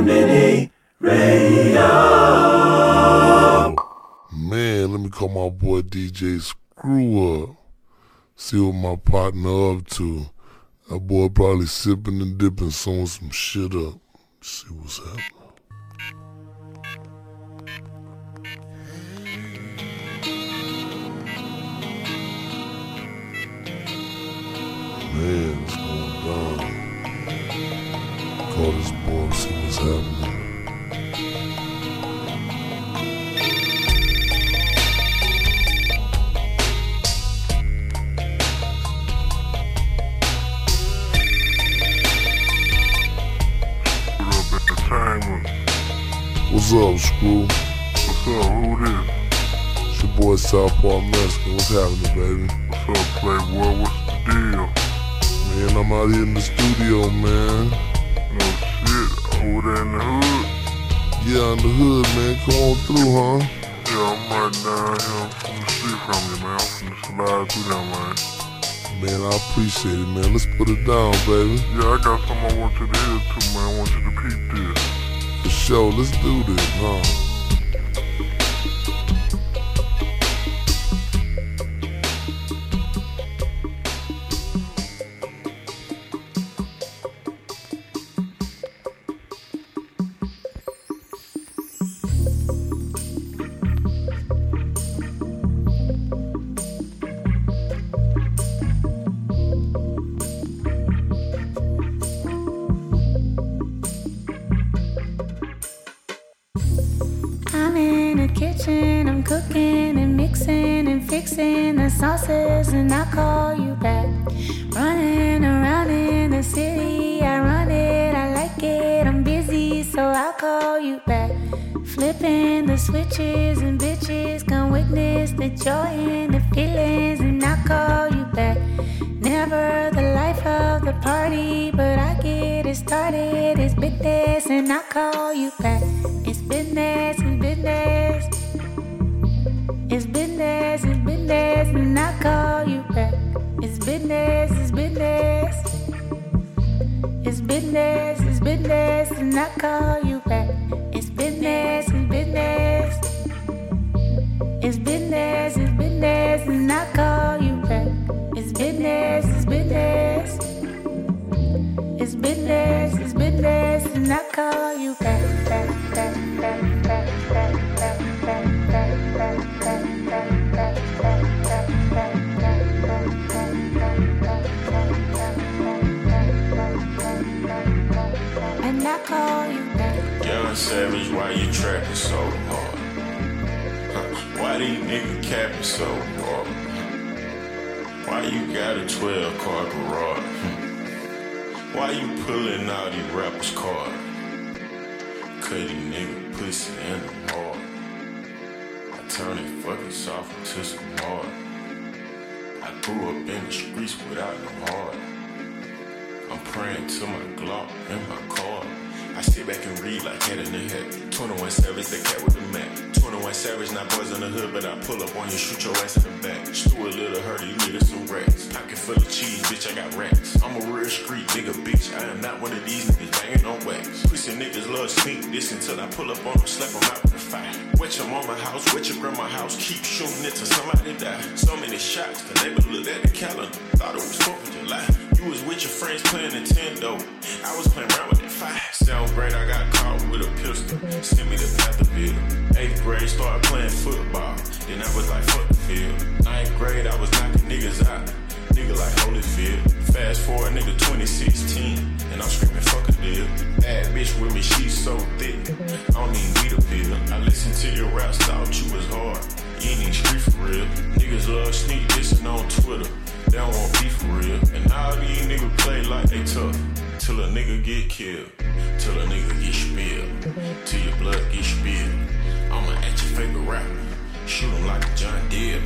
Minnie Radio. Man, let me call my boy DJ Screw Up. See what my partner up to. That boy probably sipping and dipping, sewing some shit up. See what's happening. Man, it's going down. Call this boy, what's What's up, Screw? What's up? Who this? It's your boy South Park Mexican. What's happening, baby? What's up, Playboy? What's the deal? Man, I'm out here in the studio, man. No shit. Over there in the hood. Yeah, in the hood, man. Come on through, huh? Yeah, I'm right down here from the street from you, man. I'm finna slide through there, man. Man, I appreciate it, man. Let's put it down, baby. Yeah, I got something I want you to hear too, man. I want you to peep this. For sure. Let's do this, huh? Flipping the switches and bitches come witness the joy and the feelings, and I call you back. Never the life of the party, but I get it started. It's business, and I call you back. It's business, it's business. It's business, it's business, and I call you back. It's business, it's business. It's business, it's business, and I call business, it's business. It's business, it's business, and I call you back. It's business, it's business. It's business, it's business, and I call you Savage, why you trapping so hard? Huh, Why these niggas capping so hard? Why you got a 12 car garage? Why you pulling out these rappers' cars? Cause these niggas pussy in the hard. I turn it fucking soft into some hard. I grew up in the streets without no heart. I'm praying to my Glock and my car. I sit back and read like head in the head. 21 Savage, the cat with the Mac. 21 Savage, not boys in the hood, but I pull up on you, shoot your ass in the back. Stuart Little hurt you niggas some rats. Pocket full of cheese, bitch, I got racks. I'm a real street nigga, bitch. I am not one of these niggas banging on wax. Pussy niggas love sneak this until I pull up on them, slap them out with the fire. Wet your mama house, wet your grandma house, keep shooting it till somebody die. So many shots, the neighbor looked at the calendar, thought it was 4th of July. You was with your friends playing Nintendo. I was playing around with Seventh I got caught with a pistol. Send me the path to Pantherville. Eighth grade, started playing football. Then I was like, fuck the field. Ninth grade, I was knocking niggas out. Nigga like Holyfield. Fast forward, nigga 2016. And I'm screaming, fuck a deal. Bad bitch with me, she's so thick. I don't even need a pill. I listen to your raps, thought you was hard. You ain't even street for real. Niggas love sneak dissing on Twitter. They don't want beef for real. And all these niggas play like they tough. Till a nigga get killed. Till a nigga get spilled. Till your blood get spilled. I'ma at your favorite rapper. Shoot him like a John Deere.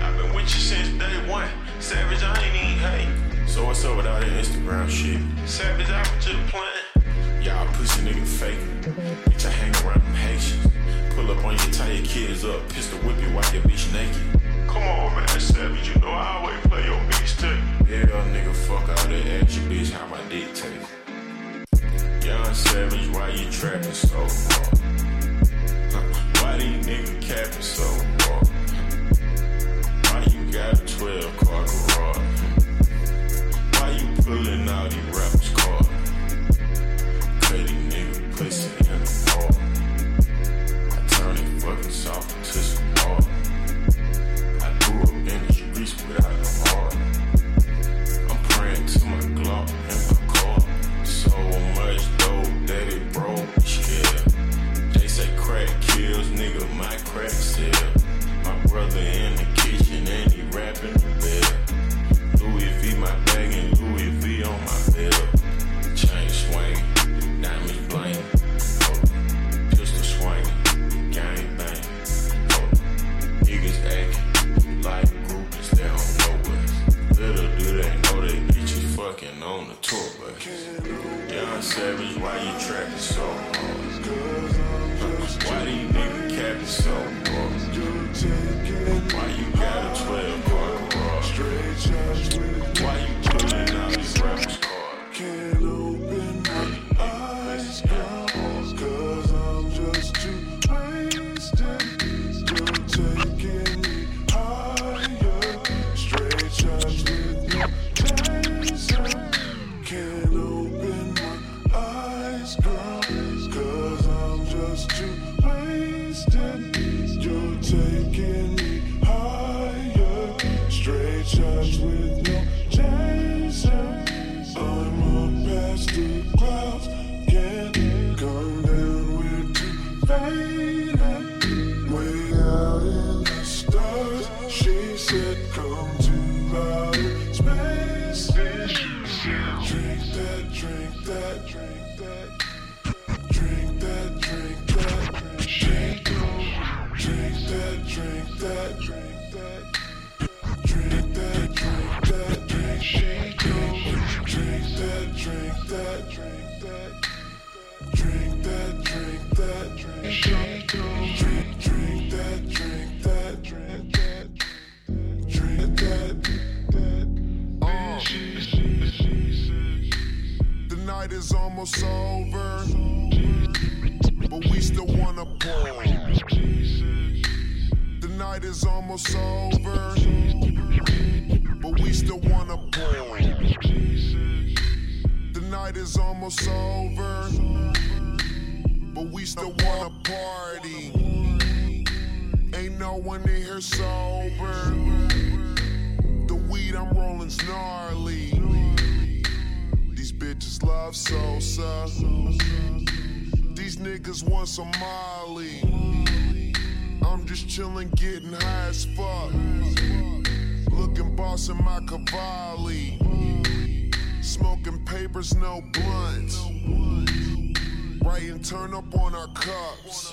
I've been with you since day one. Savage, I ain't even hate. So what's up with all that Instagram shit? Savage, I was just playing. Y'all pussy nigga fake. Bitch, I hang around them Haitians. Pull up on you, tie your kids up, pistol whip you while your bitch naked. Come on, man, Savage, you know I always play your mixtape. Yeah, nigga, fuck all that action, bitch, how my dick taste. Young Savage, why you trapping so hard? Why these niggas capping so hard? Why you got a 12 car garage? Why you pulling out these is almost over, but we still wanna party. Ain't no one in here sober. The weed I'm rolling's gnarly. These bitches love Sosa. These niggas want some Molly. I'm just chillin', getting high as fuck. Looking boss in my Cavalli. Smoking papers, no blunts. Writing turn up on our cups.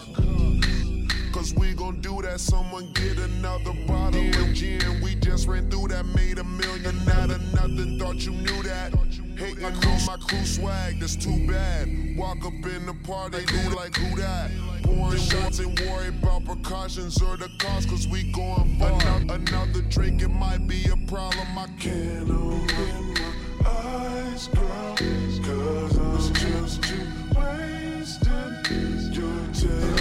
Cause we gon' do that. Someone get another bottle of gin. We just ran through that, made a million out of nothing. Thought you knew that. Hating on my crew swag, that's too bad. Walk up in the party, do like who that? Pouring shots and worry about precautions or the cost, cause we going far. Another, another drink, it might be a problem. I can't. Open my Cause I'm just wasting your time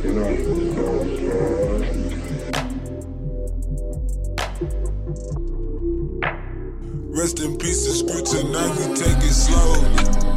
Rest in peace, the scrutiny, tonight, we take it slow.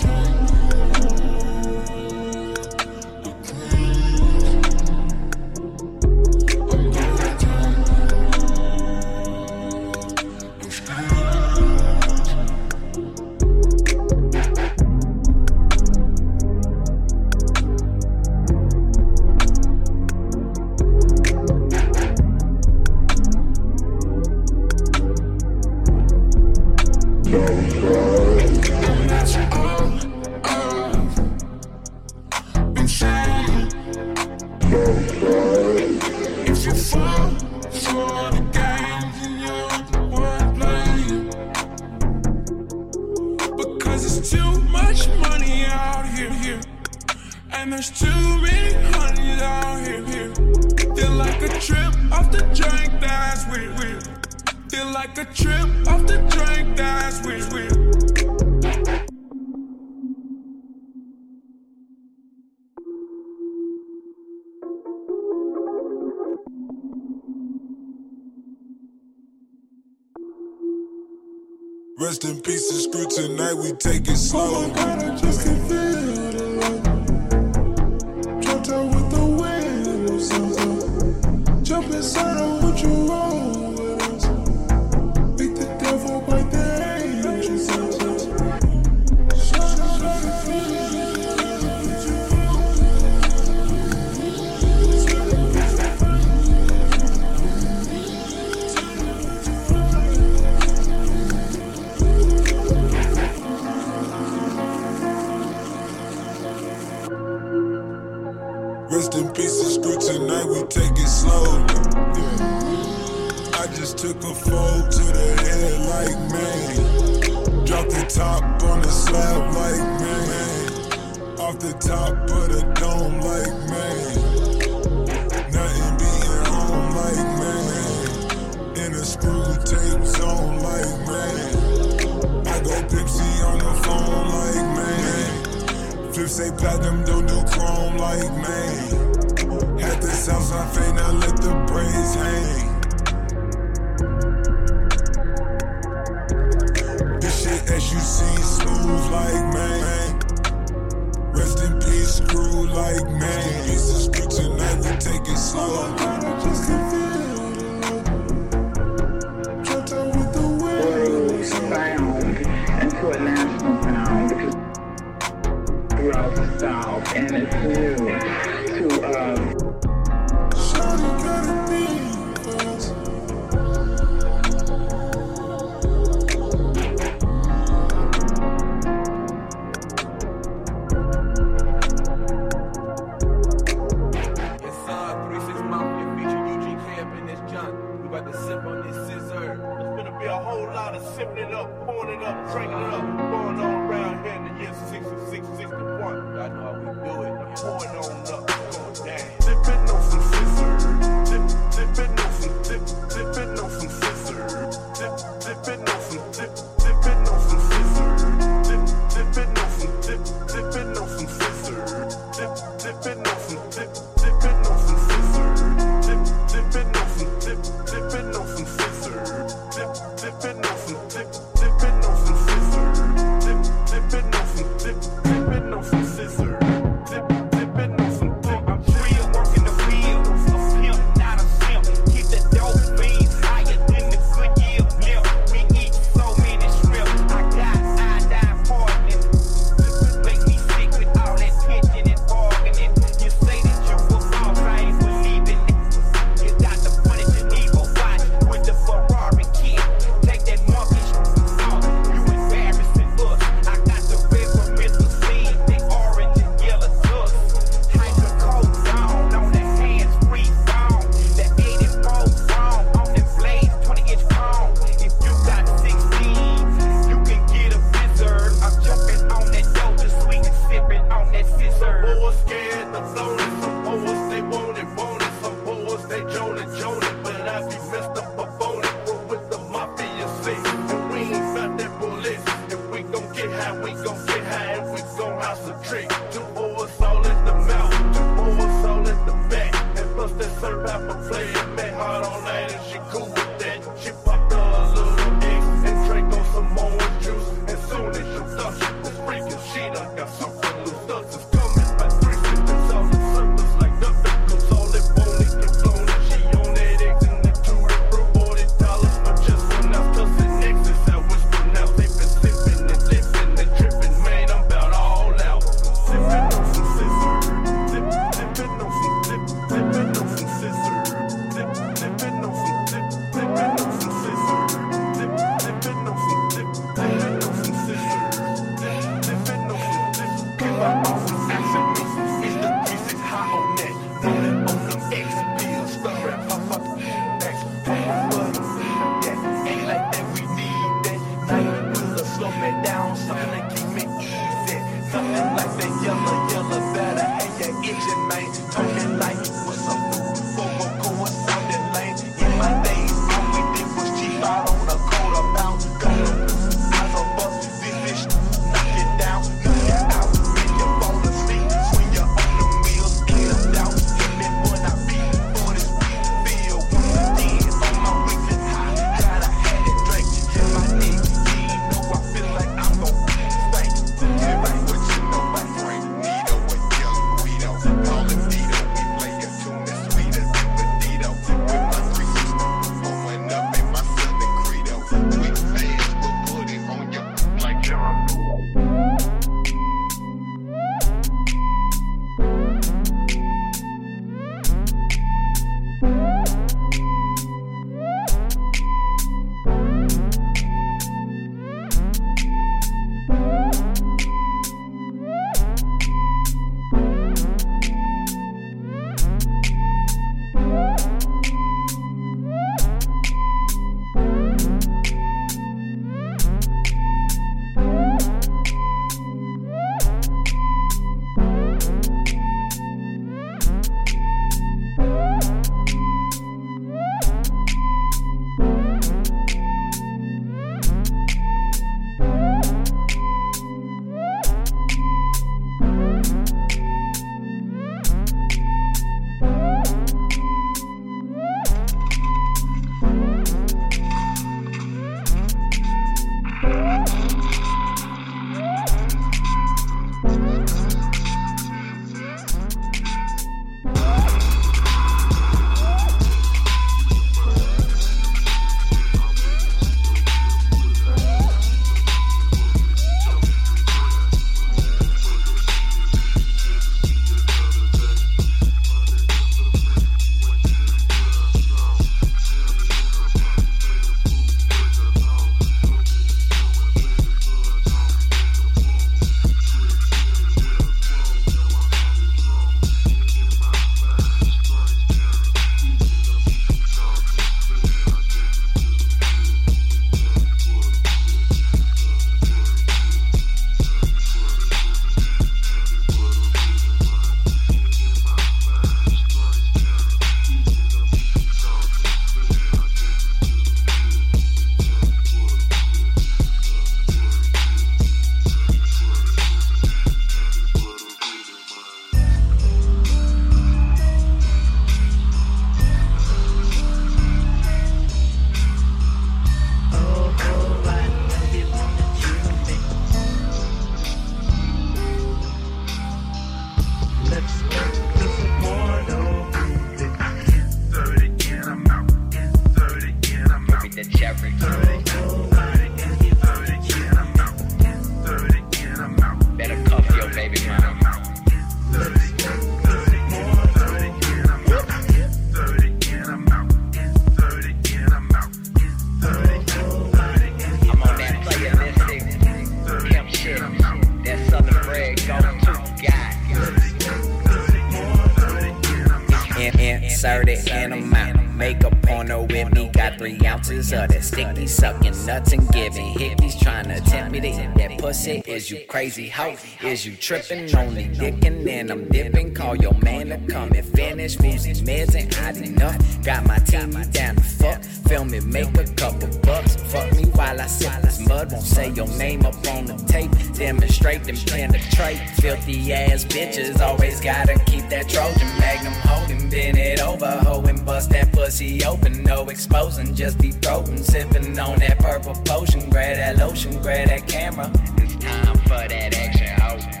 Inserted in a mouth. Make a porno with me. Got three ounces of that sticky sucking nuts and giving hickeys. Trying to tempt me to eat that pussy. Is you crazy hoe? Is you tripping? Only dicking and I'm dipping. Call your man to come and finish. Music meds ain't hot enough. Got my team down to fuck. Film it, make a couple bucks. Fuck me while I sip this mud. Won't say your name up on the tape. Demonstrate them penetrate. Filthy ass bitches always gotta keep that Trojan Magnum holding. Bend it over, hoe and bust that pussy open. No exposing, just be throating. Sipping on that purple potion. Grab that lotion, grab that camera. It's time for that action, hoe.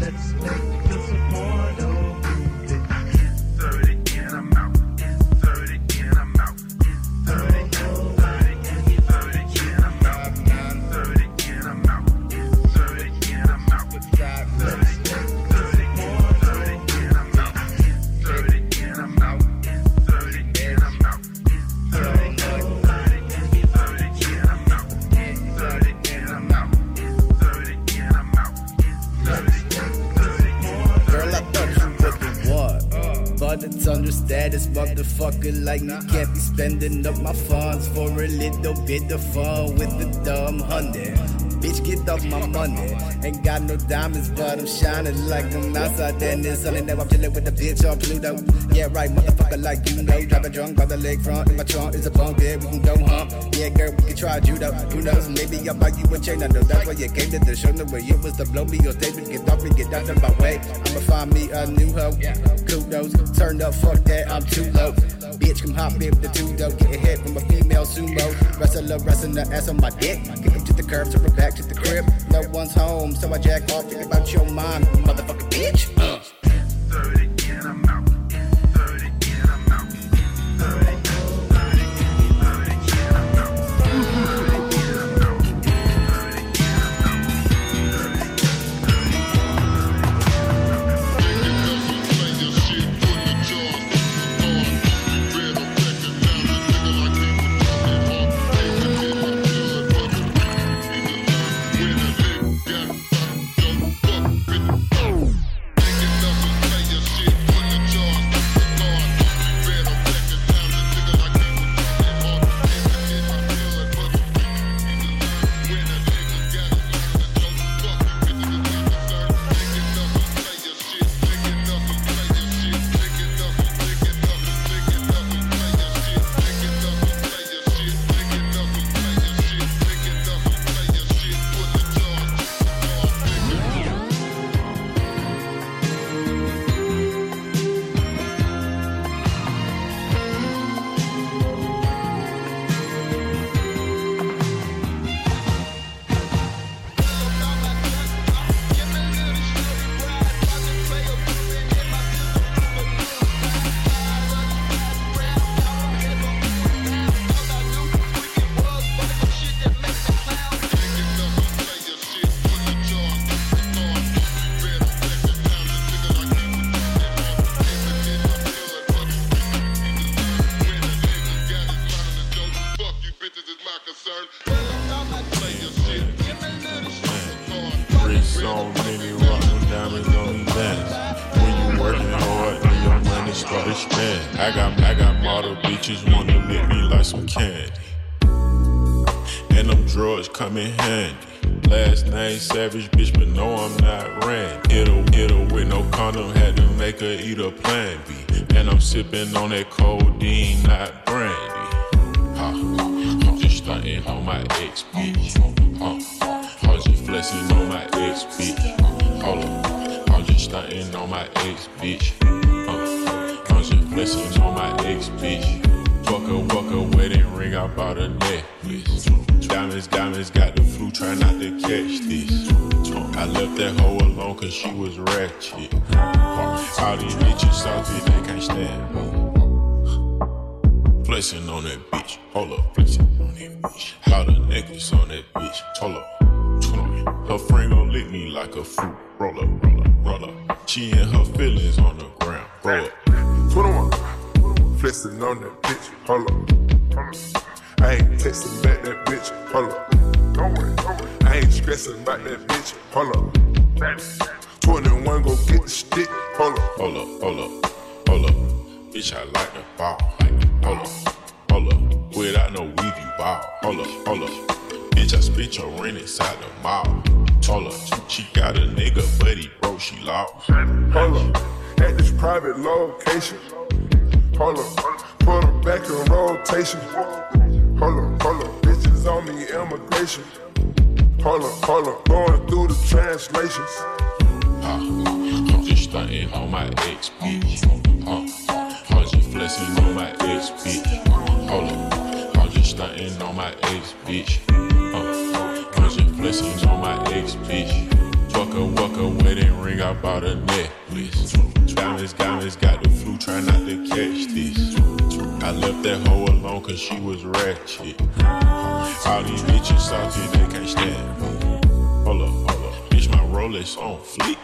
Girl, status, motherfucker. Like me can't be spending up my funds for a little bit of fun with the dumb hundred. Bitch, get off my money. Ain't got no diamonds, but I'm shining like I'm outside. Then it's sunny. Now I'm chilling with the bitch on Pluto. Yeah, right, motherfucker, like you know. Driving drunk by the lakefront. In my trunk is a bunk bed. We can go hump. Yeah, girl, we can try judo. Who knows? Maybe I'll buy you a chain. I know that's why you came to the show. No way it was to blow me or take me. Get off me, get out of my way. I'ma find me a new hoe. Kudos. Turned up, fuck that, I'm too low. Bitch, come hop in with the two dough. Get a hit from a female sumo. Wrestler, wrestling the ass on my dick. Kick him to the curb, turn her back to the crib. No one's home, so I jack off. Think about your mom, motherfucking bitch. Uh. Many rock them diamonds on me dance. When you working hard and your money start spend. I got I got model bitches wanna lick me like some candy. And them drugs come in handy. Last name Savage, bitch, but no, I'm not Randy. It'll, it'll with no condom, had to make her eat a plan B. And I'm sipping on that codeine, not brandy. Ha, I'm just stunting on my ex bitch. Uh, flexing on my ex bitch. Hold up, I'm just stunting on my ex bitch. Uh, I'm just flexing on my ex bitch. Fuck a, fuck a wedding ring, I bought a necklace. Diamonds, diamonds, got the flu, try not to catch this. I left that hoe alone cause she was ratchet. All these bitches salty, they can't stand her. flexing on that bitch. Hold up, flexing on that bitch. Lot of necklace on that bitch. Hold up. Her friend gon' lick me like a fruit. Roll up, roll up, roll up. She and her feelings on the ground. Roll up. 21. Flexing on that bitch. Hold up. I ain't texting back that bitch. Hold up. Don't worry, don't worry. I ain't stressing about that bitch. Hold up. 21 go get the stick. Hold up. Hold up, hold up, hold up. Bitch, I like the ball. Hold up, hold up. Without no weave, you ball. Hold up, hold up. Bitch, I spit your rent inside the mall. Told her she got a nigga, but he broke, she lost. Hold up. At this private location. Hold up. Put her back in rotation. Hold up, hold up. Bitches on me, immigration. Hold up, hold up. Going through the translations. Uh, I'm just stunting on my ex bitch. Uh, I'm just flexing on my ex bitch. Hold up, I'm just stunting on my ex bitch. I bought a necklace. Diamonds, diamonds, got the flu, try not to catch this. I left that hoe alone cause she was ratchet. All these bitches salty, they can't stand me. Hold up, hold up. Bitch, my Rolex on fleek.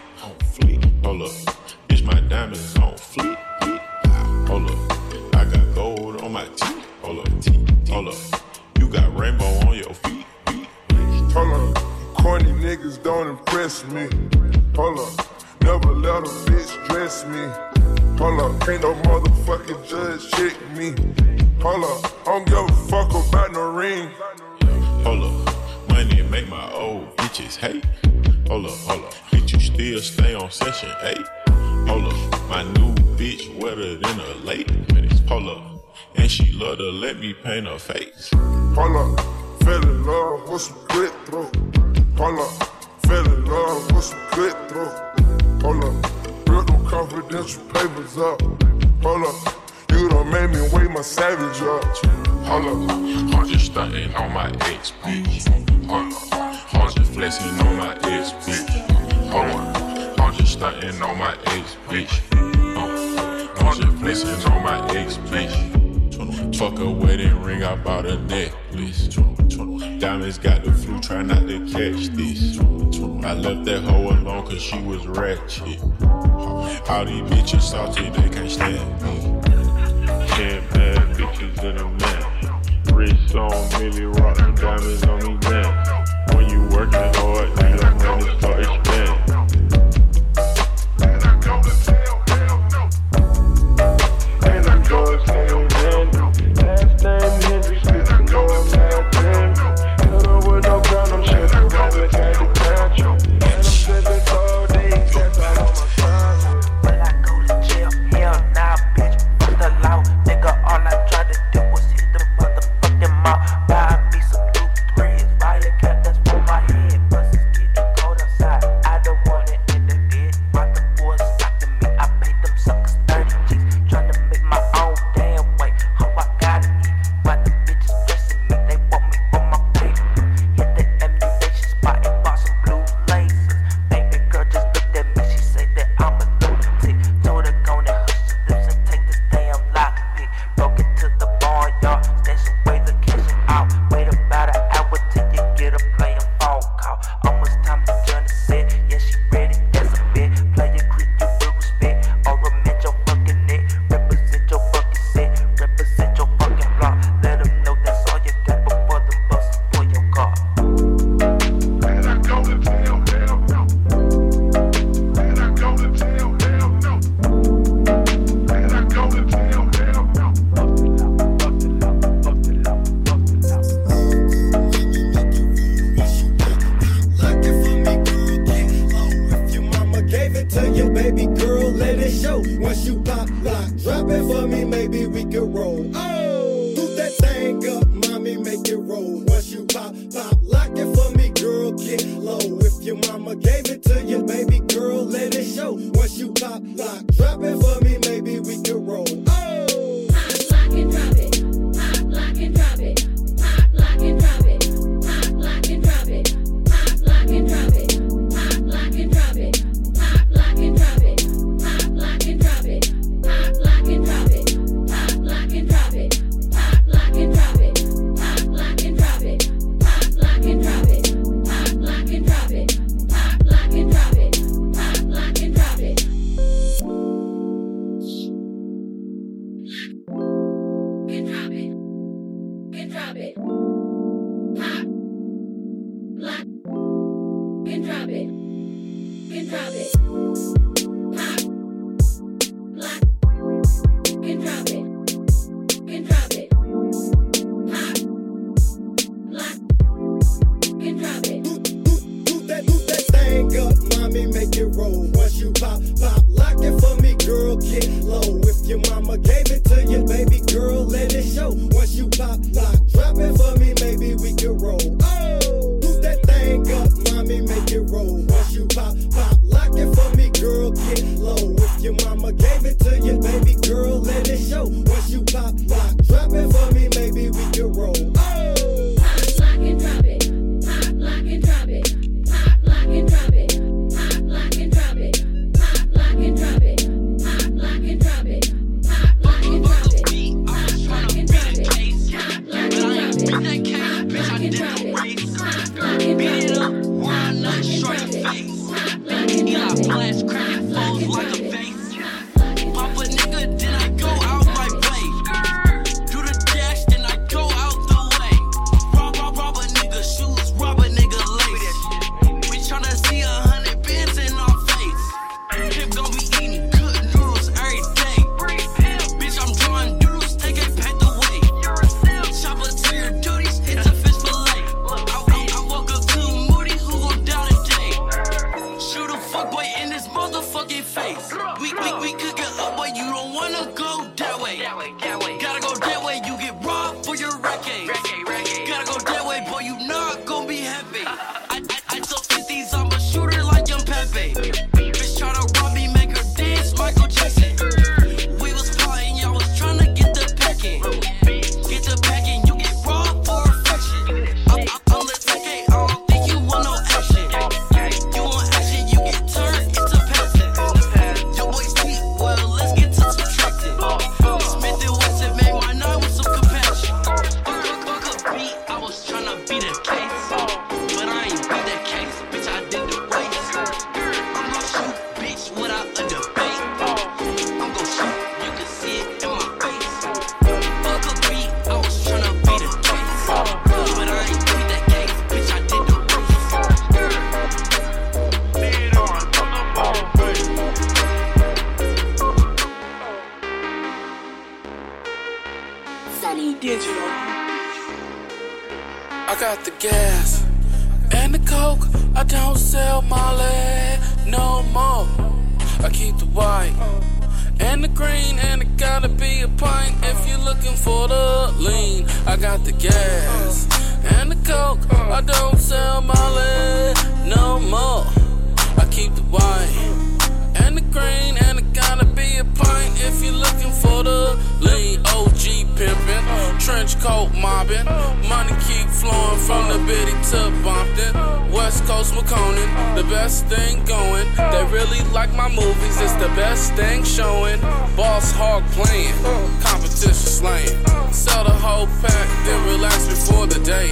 best thing going. They really like my movies, it's the best thing showing. Boss hog playing, competition slaying. Sell the whole pack, then relax before the day.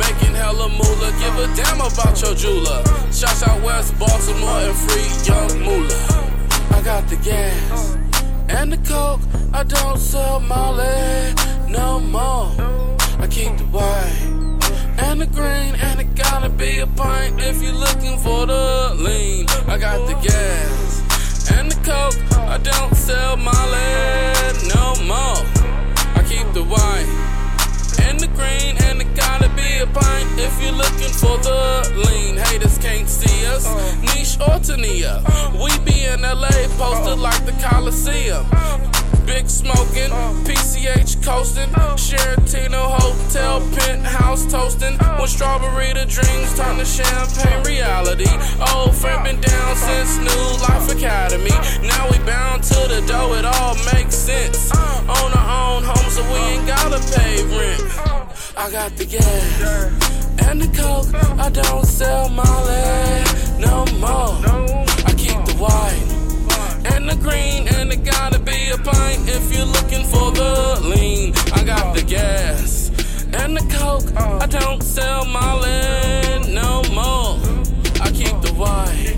Making hella moolah, give a damn about your jeweler. Shout out West Baltimore and free young moolah. I got the gas and the coke. I don't sell Molly no more. I keep the white and the green, and it gotta be a pint if you're looking for the lean. I got the gas and the coke. I don't sell my lead no more. I keep the white and the green, and it gotta be a pint if you're looking for the lean. Haters can't see us, niche or Tania. We be in LA, posted like the Coliseum big smoking, PCH coasting, Sheratino hotel penthouse toasting. One strawberry to dreams turn to champagne reality. Old friend been down since New Life Academy. Now we bound to the dough, it all makes sense. On our own home, so we ain't gotta pay rent. I got the gas and the coke. I don't sell Molly no more. I keep the white and the green and the gotta a pint if you're looking for the lean. I got the gas and the coke. I don't sell my land no more. I keep the white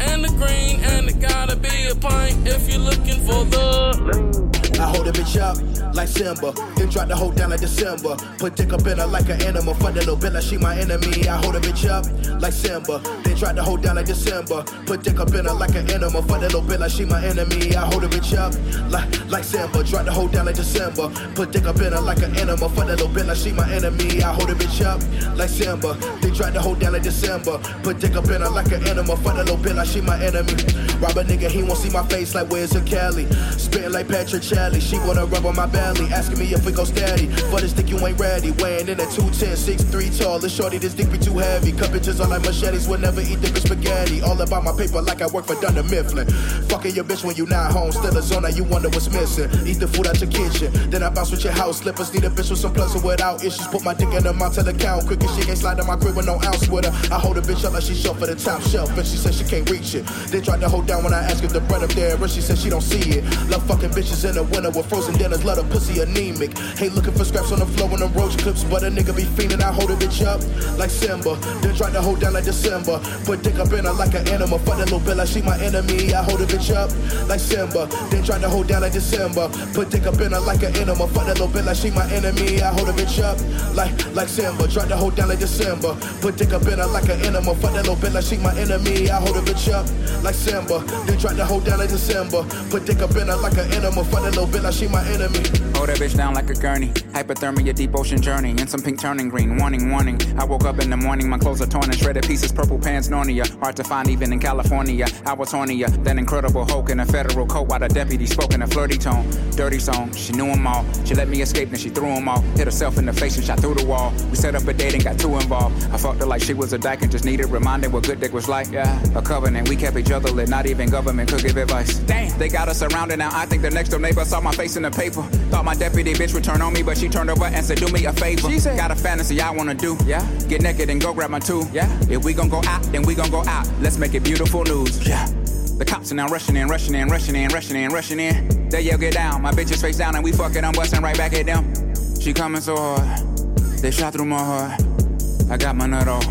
and the green, and it gotta be a pint if you're looking for the lean. I hold a bitch up like Simba, then drop the hoe down like December. Put dick up in her like an animal. Fuck that little bitch like she my enemy. I hold a bitch up like Simba, then drop the hoe down like December. Put dick up in her like an animal. Fuck that little bitch like she my enemy. I hold a bitch up like like Simba, drop the hoe down like December. Put dick up in her like an animal. Fuck that little bitch like she my enemy. I hold a bitch up like Simba, then drop the hoe down like December. Put dick up in her like an animal. Fuck that little bitch like she my enemy. Rob a nigga, he won't see my face like Wiz a Cali? Spitting like Patrick Chad. She wanna rub on my belly. Asking me if we go steady. For this dick you ain't ready. Weighing in at 210, 6'3 tall. This shorty, this dick be too heavy. Cut bitches are like machetes. Will never eat dick with spaghetti. All about my paper like I work for Dunder Mifflin. Fucking your bitch when you not home. Still a zone, now you wonder what's missing. Eat the food out your kitchen. Then I bounce with your house slippers. Need a bitch with some pleasure without issues. Put my dick in her mouth to the count. Quick as she can't slide in my crib with no ounce with her. I hold a bitch up like she short for the top shelf. And she said she can't reach it. They tried to hold down when I asked if the bread up there. And she said she don't see it. Love fucking bitches in the winter with frozen dinners. Let her pussy anemic. Hate looking for scraps on the floor when the roach clips. But a nigga be fiending. I hold a bitch up like Simba. Then tried to hold down like December. Put dick up in her like an animal. Fuck that little like she my enemy. I hold a bitch up like Simba. Then tried to hold down like December. Put dick up in her like an animal. Fuck that little like she my enemy. I hold a bitch up like like Simba. Tried to hold down like December. Put dick up in her like an animal. Fuck that little like she my enemy. I hold a bitch up like Simba. Then tried to hold down like December. Put dick up in her like an animal. Fuck that little bitch like she my enemy. Hold that bitch down like a gurney. Hypothermia, deep ocean journey. And some pink turning green. Warning, warning. I woke up in the morning, my clothes are torn and shredded pieces. Purple pants, Narnia. Hard to find even in California. I was hornier than Incredible Hulk in a federal coat while the deputy spoke in a flirty tone. Dirty song, she knew them all. She let me escape, then she threw them all. Hit herself in the face and shot through the wall. We set up a date and got too involved. I fucked her like she was a dyke and just needed reminding what good dick was like. Yeah, a covenant. We kept each other lit, not even government could give advice. Damn, they got us surrounded now. I think the next door neighbor saw my face in the paper. Thought my deputy bitch would turn on me, but she turned over and said, Do me a favor. She said, Got a fantasy I wanna do. Yeah, get naked and go grab my two. Yeah, if we gon' go out, then we gon' go out. Let's make it beautiful news. Yeah. The cops are now rushing in, rushing in, rushing in, rushing in, rushing in. They yell, get down. My bitch is face down and we fucking, I'm busting right back at them. She coming so hard. They shot through my heart. I got my nut off.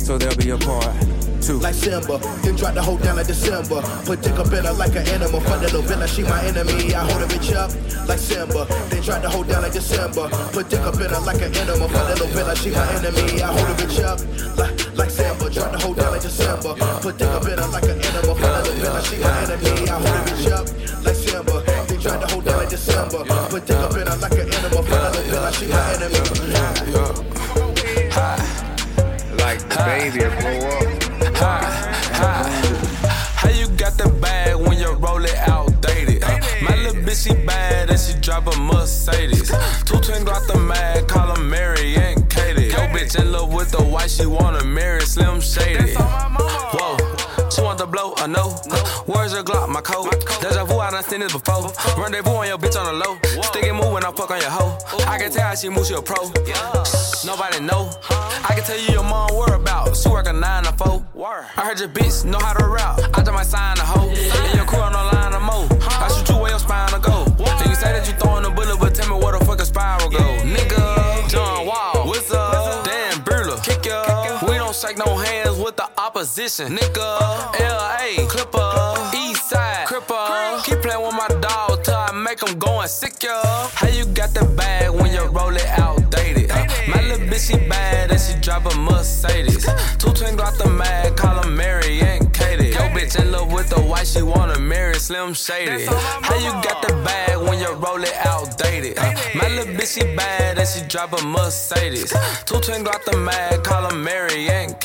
So they'll be apart. Two. Like Simba, then drop the hoe down like December. Put dick up in her like an animal. Fuck that little bitch she my enemy. I hold a bitch up like Simba. Then drop the hoe down like December. Put dick up in her like an animal. Fuck that little bitch she my enemy. I hold a bitch up like like Simba. Drop the hoe down like December. Put dick up in her like an animal. Fuck that little bitch she my enemy. I hold a bitch up like Simba. Then drop the hoe down like December. Put dick up in her like an animal. Fuck that little bitch she my enemy. Like the baby will How you got the bag when you roll it outdated? Uh, my little bitch, she bad and she drive a Mercedes. Two twin got the mag, call her Mary and Katie. Yo, bitch in love with the white, she wanna marry Slim Shady. Whoa. She want the blow, I know. Where's your Glock, my coat? I seen this before. Rendezvous on your bitch on the low. Stick and move when I fuck on your hoe. I can tell how she moves, she a pro. Nobody know. I can tell you your mom whereabouts. She work a nine to four. I heard your bitch know how to rap. I just might sign a hoe. And your crew on the line of mo. I shoot you where your spine to go. And you say that you throwing a bullet, shake no hands with the opposition. Nigga, LA, Clipper, East Side, Cripper. Keep playing with my dog till I make them go and sick ya. How you got the bag when you roll it outdated? Uh, my little bitch, she bad and she drive a Mercedes. Two twin got the mag, call her Mary and Katie. Yo, bitch in love with the white, she wanna marry Slim Shady. How you got the bag when you roll it outdated? Uh, my little bitch, she bad and she drive a Mercedes. Two twin got the mag, call her Mary and. Yo,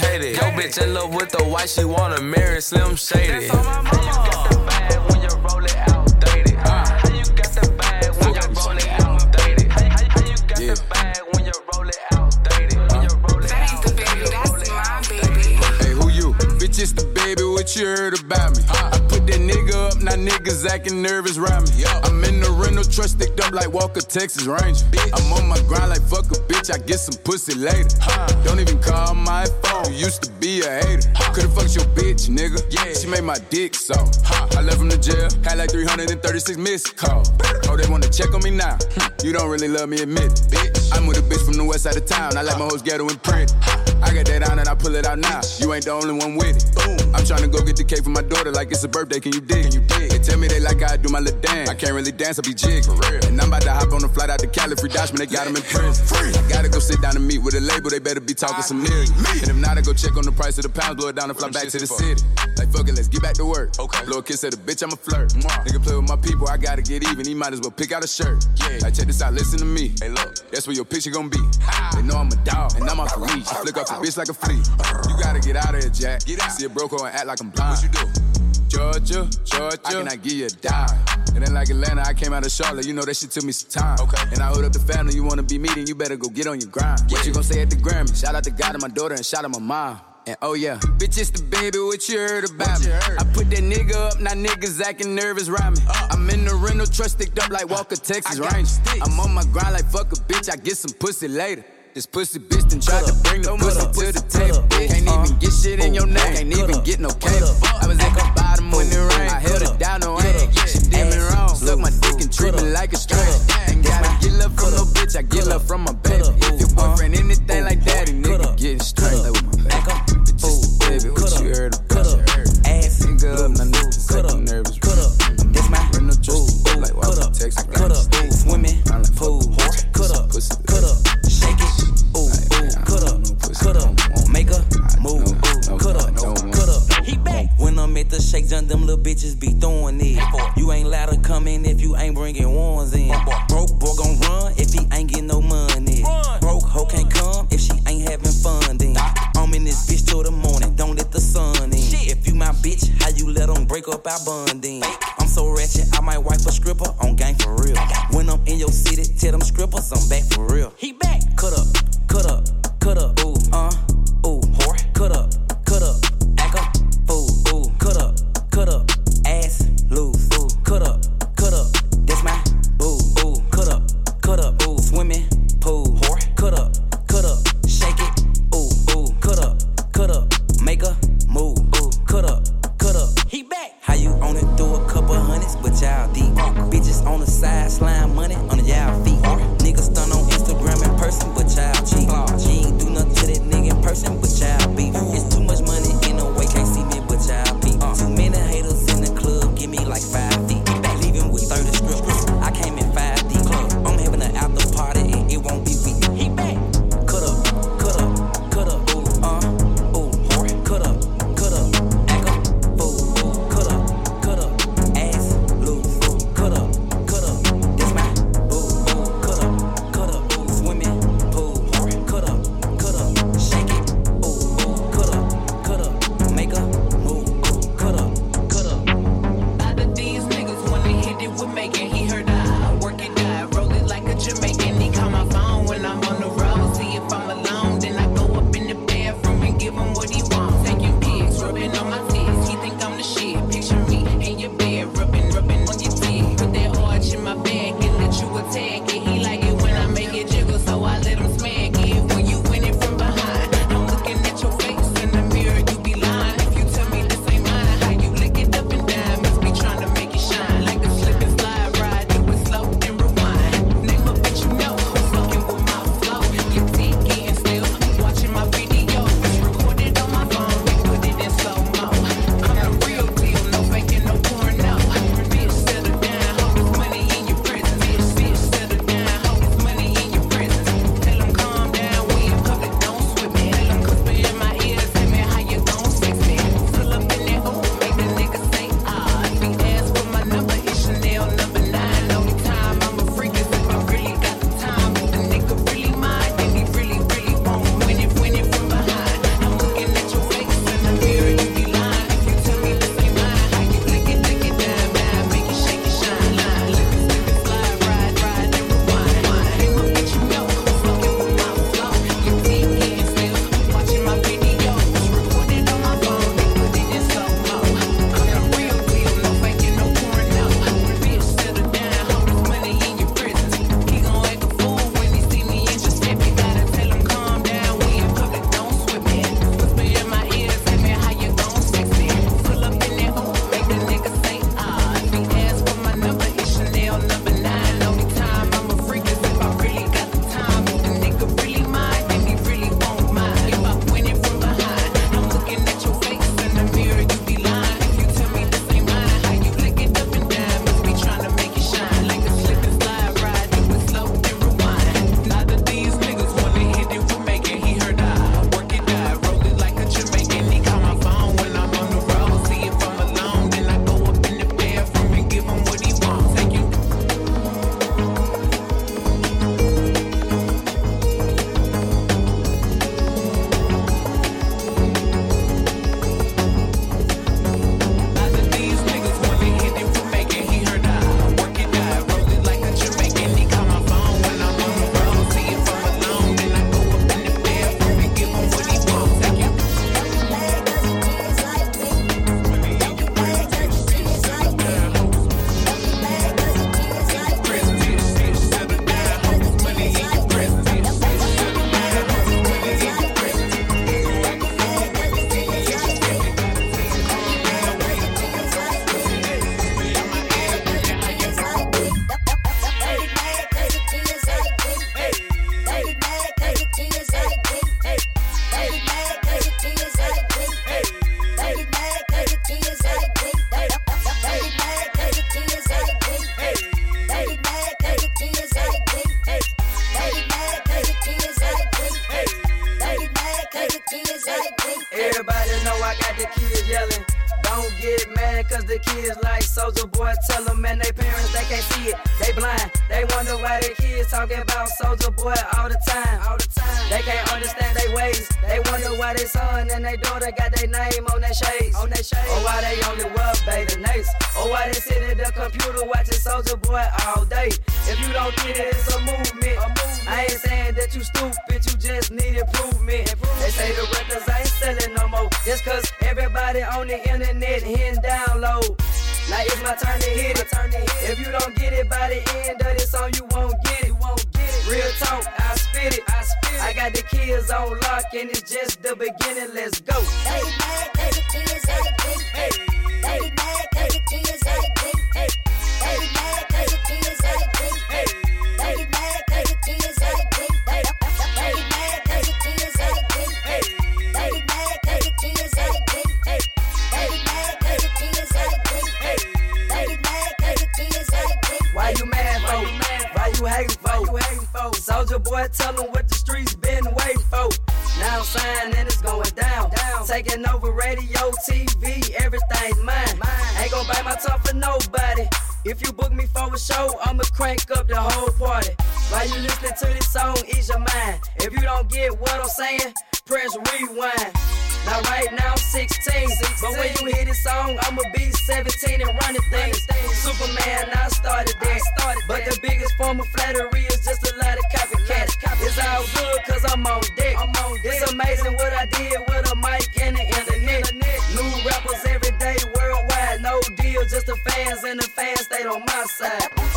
bitch in love with the white, she wanna marry Slim Shady. How you got the bag when you roll it outdated? Uh, how you got the bag when you roll it outdated? How, how, how you got the bag when you roll it outdated? When you roll it That ain't the baby, that's my baby. Hey, who you? Bitch, it's the baby, what you heard about me? I put that nigga up, now niggas acting nervous around me. I'm in the rental truck sticked up like Walker, Texas Ranger. I'm on my grind like fuck a bitch, I get some pussy later. Don't even call my phone, you used to be a hater. Could've fucked your bitch, nigga. Yeah. She made my dick so. I left from the jail, had like 336 missed calls. Oh, they wanna check on me now. Hmm. You don't really love me, admit it. Bitch. I'm with a bitch from the west side of town, I like my hoes ghetto and print. I I got that on and I pull it out now. You ain't the only one with it. Boom. I'm tryna go get the cake for my daughter like it's a birthday. Can you dig? Can you dig? They tell me they like how I do my little dance. I can't really dance, I be jig. For real. And I'm about to hop on a flight out to Cali. Free Dutchman, they got him in prison. Free. I gotta go sit down and meet with a label. They better be talking some millions. And if not, I go check on the price of the pounds, blow it down and fly back to the city. Like fuck it, let's get back to work. Okay. Blow a kiss at the bitch, I'm a flirt. Nigga play with my people, I gotta get even. He might as well pick out a shirt. Yeah. Like check this out, listen to me. Hey look, that's where your picture gonna be. They know I'm a dog and I'm off the leash. I flick off the bitch like a flea. You gotta get out of here, Jack. Get out. See a broke and act like I'm blind. What you do? Georgia, Georgia, I cannot give you a dime. And then like Atlanta, I came out of Charlotte, you know that shit took me some time. Okay. And I hold up the family, you wanna be meeting, you better go get on your grind. What you gonna say at the Grammy? Shout out to God and my daughter and shout out my mom. And oh yeah, bitch, it's the baby, what you heard about me? I put that nigga up, now niggas acting nervous around me. Uh. I'm in the rental truck sticked up like Walker, uh. Texas Ranger. I'm on my grind like fuck a bitch, I get some pussy later. This pussy bitch done tried to bring the pussy to the table. Can't even get shit in your name, can't even get no cable. I was at the bottom when it rained. I held it down, no aim. She did me wrong. Suck my dick and treat me like a stranger. Day. If you don't get it, it's a movement. I ain't saying that you stupid, you just need improvement. They say the records ain't selling no more. Just cause everybody on the internet hitting download. Now it's my turn to hit it. If you don't get it by the end of this song, you won't get it. Won't get it. Real talk, I spit it. I spit it. I got the kids on lock and it's just the beginning. Let's go. Hey, 'cause the kids ain't big. They mad 'cause the kids ain't big. They mad 'cause the kids boy, tell 'em what the streets been waiting for. Now I'm signed and it's going down. down. Taking over radio, TV, everything's mine. Ain't gon' bite my tongue for nobody. If you book me for a show, I'ma crank up the whole party. While you listening to this song, ease your mind. If you don't get what I'm saying, press rewind. Now right now I'm 16, but when you hear this song, I'ma be 17 and running things. Superman, I started that. But the biggest form of flattery is just a lot of copycats. It's all good cause I'm on deck. It's amazing what I did with a mic and the internet. New rappers every day worldwide, no deal, just the fans and the fans stayed on my side.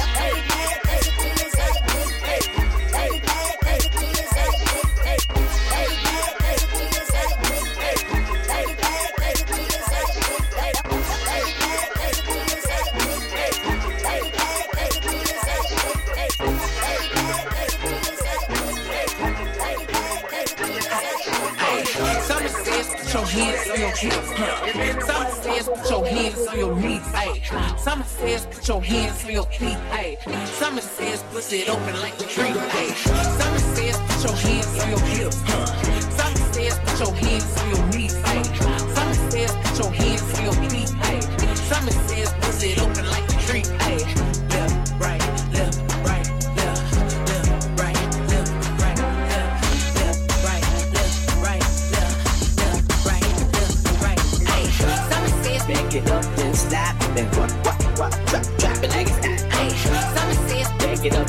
Put your hands on your hips. huh. Summer says put your hands on your knees. Hey, Summer says put your hands on your feet. Hey, Summer says push it open like a tree. Hey, Summer says put your hands on your hips. huh. Summer says put your hands on your knees. Hey, Summer says put your hands on your feet. Hey, Summer says what, what, what, drop, drop it like it's hot. Hey, Summer says Back it up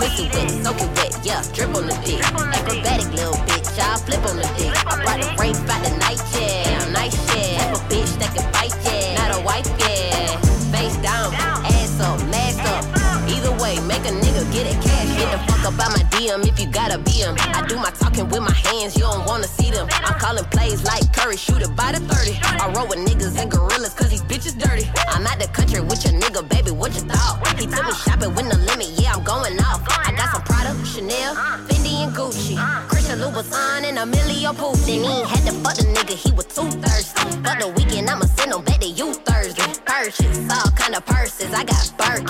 Wet, soak it wet, yeah, drip on the dick. Acrobatic little bitch, I'll flip on the dick. I brought the rape by the night, yeah, nice shit. Type of bitch that can fight, yeah, not a wife, yeah. Face down, ass up, mask up. Either way, make a nigga get it cash. Get the fuck up out my DM if you gotta be him. I do my talking with my hands, you don't wanna see them. I'm calling plays like Curry, shoot it by the 30. I roll with niggas and gorillas cause these bitches dirty. I'm out the country with your nigga, baby, what you thought? He took me shopping Pucci. He had to fuck the nigga, he was too thirsty. Fuck the weekend, I'ma send him back to you Thursday. Purchase, all kind of purses, I got Birkins.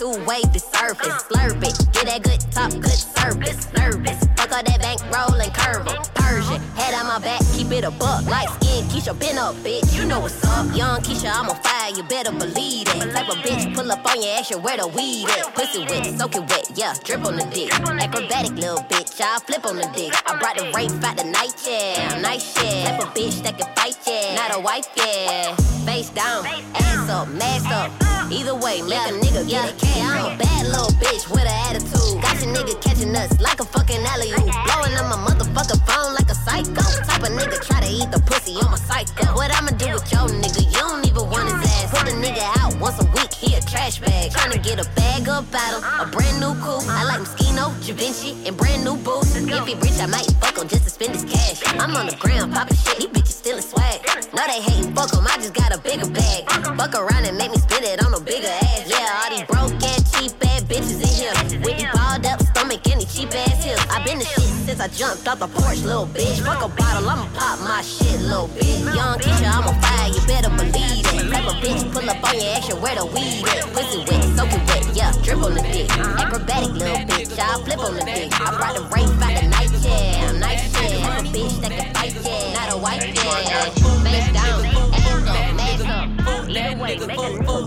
Two wavy surface. Slurp it, get that good top, good service. Nervous, fuck all that bank roll and curve. Persian, head on my back, keep it a buck. Light skin, Keisha, been up, bitch, you know what's up. Young Keisha, I'm on fire, you better believe it. Type of bitch, pull up on your ass, you where the weed at. Pussy wet, soak it wet, yeah, drip on the dick. Acrobatic little bitch, I'll flip on the dick. I brought the rape out the night, yeah, nice shit. Type of bitch that can fight, yeah, not a wife, yeah. Face down, ass up, mask up. Either way, make a nigga get it. I'm a bad little bitch with an attitude. Got your nigga catching nuts like a fucking alley oop. Blowing up my motherfucking phone like a psycho. Type of nigga try to eat the pussy on my psycho. What I'ma do with your nigga? You don't even want his ass. Put a nigga out once a week, he a trash bag. Tryna get a bag of battle, a brand new coupe. I like Moschino, Da Vinci, and brand new boots. If he rich, I might fuck him just to spend his cash. I'm on the ground popping shit, he bitches stealing swag. No, they hating, fuck him, I just got a bigger bag. Fuck around and make me spend it on bigger ass. Yeah, all these broke and cheap ass bitches in here. With these balled up stomach and these cheap ass hips. i been the shit since I jumped off the porch, little bitch. Fuck a bottle, I'ma pop my shit, little bitch. Young Keisha, I'ma fire, you better believe it. Type a bitch, pull up on your action, where the weed at? Pussy wet, soaking wet, yeah, drip on the dick. Acrobatic little bitch, I'll flip on the dick. I brought the race by the night chair, night chair. I'm a bitch that can fight, yeah, not a white yeah. Face down, ass up, mask up. Either way, make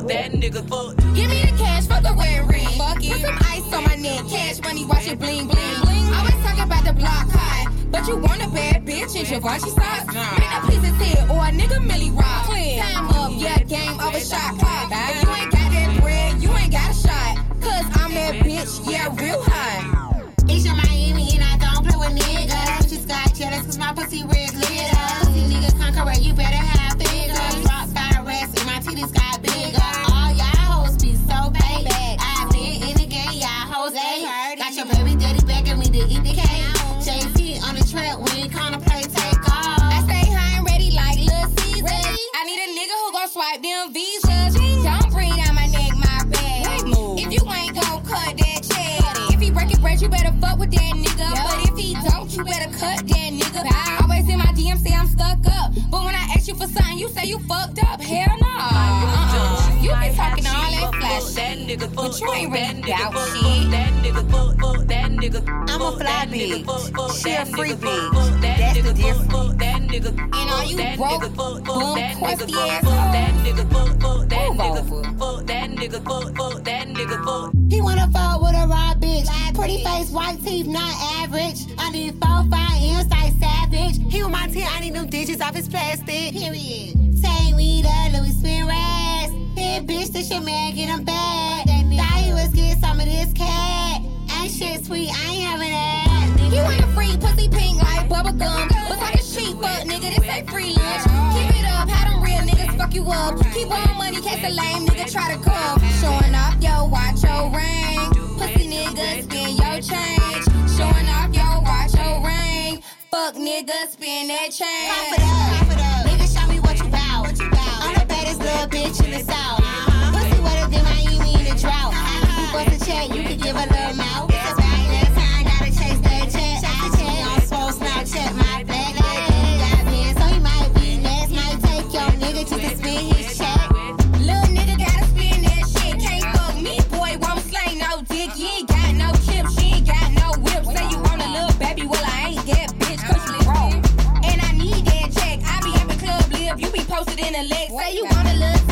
that nigga fuck. Give me the cash, fuck the red ring. Fuck it. Put some ice on my neck, cash money, watch it bling bling bling. Always talking about the block high, but you want a bad bitch in Givenchy socks? Make a piece of head or a nigga Millie Rock. Time up, yeah, game over shot clock. If you ain't got that bread, you ain't got a shot. Cause I'm that bitch, yeah, real high. It's your Miami and I don't play with niggas. She got jealous cause my pussy red glitter. Pussy niggas conqueror, you better have say you fucked up. Hell no. Uh-uh. You been talking all that flash shit, but you ain't really about shit. That nigga fuck, fuck that nigga. I'm a fly bitch. She a free bitch. That's the difference. fuck, fuck that nigga. And all you broke, nigga fuck, fuck bum, crusty nigga. ass Fuck that nigga, fuck, fuck Move over. Fuck that nigga, fuck, fuck that nigga, fuck. He wanna fuck with a raw bitch. Pretty face, white teeth, not average. I need four, five like savage. He want my teeth, I need them digits off his plastic. Period. Take me to Louis Spin Rats. Hit bitch, this your man, get him back. Thought he was get some of this cat. Ain't shit sweet, I ain't having that. You ain't a free pussy pink like bubble gum. But talking cheap, but nigga, this ain't free lunch. Keep it up, how them real niggas fuck you up. Keep on money, case a lame nigga try to come. Showing off your watch, your ring. Pussy niggas spin your change. Showing off your watch, your ring. Fuck niggas spin that change. Pop it up, pop it up. Nigga, show me what you bout. What you bout? I'm the baddest little bitch in the south. Uh-huh. Pussy wetter than Miami in the drought. You bust a check, you can give a little mouth. Be posted in a leg. Say you want a little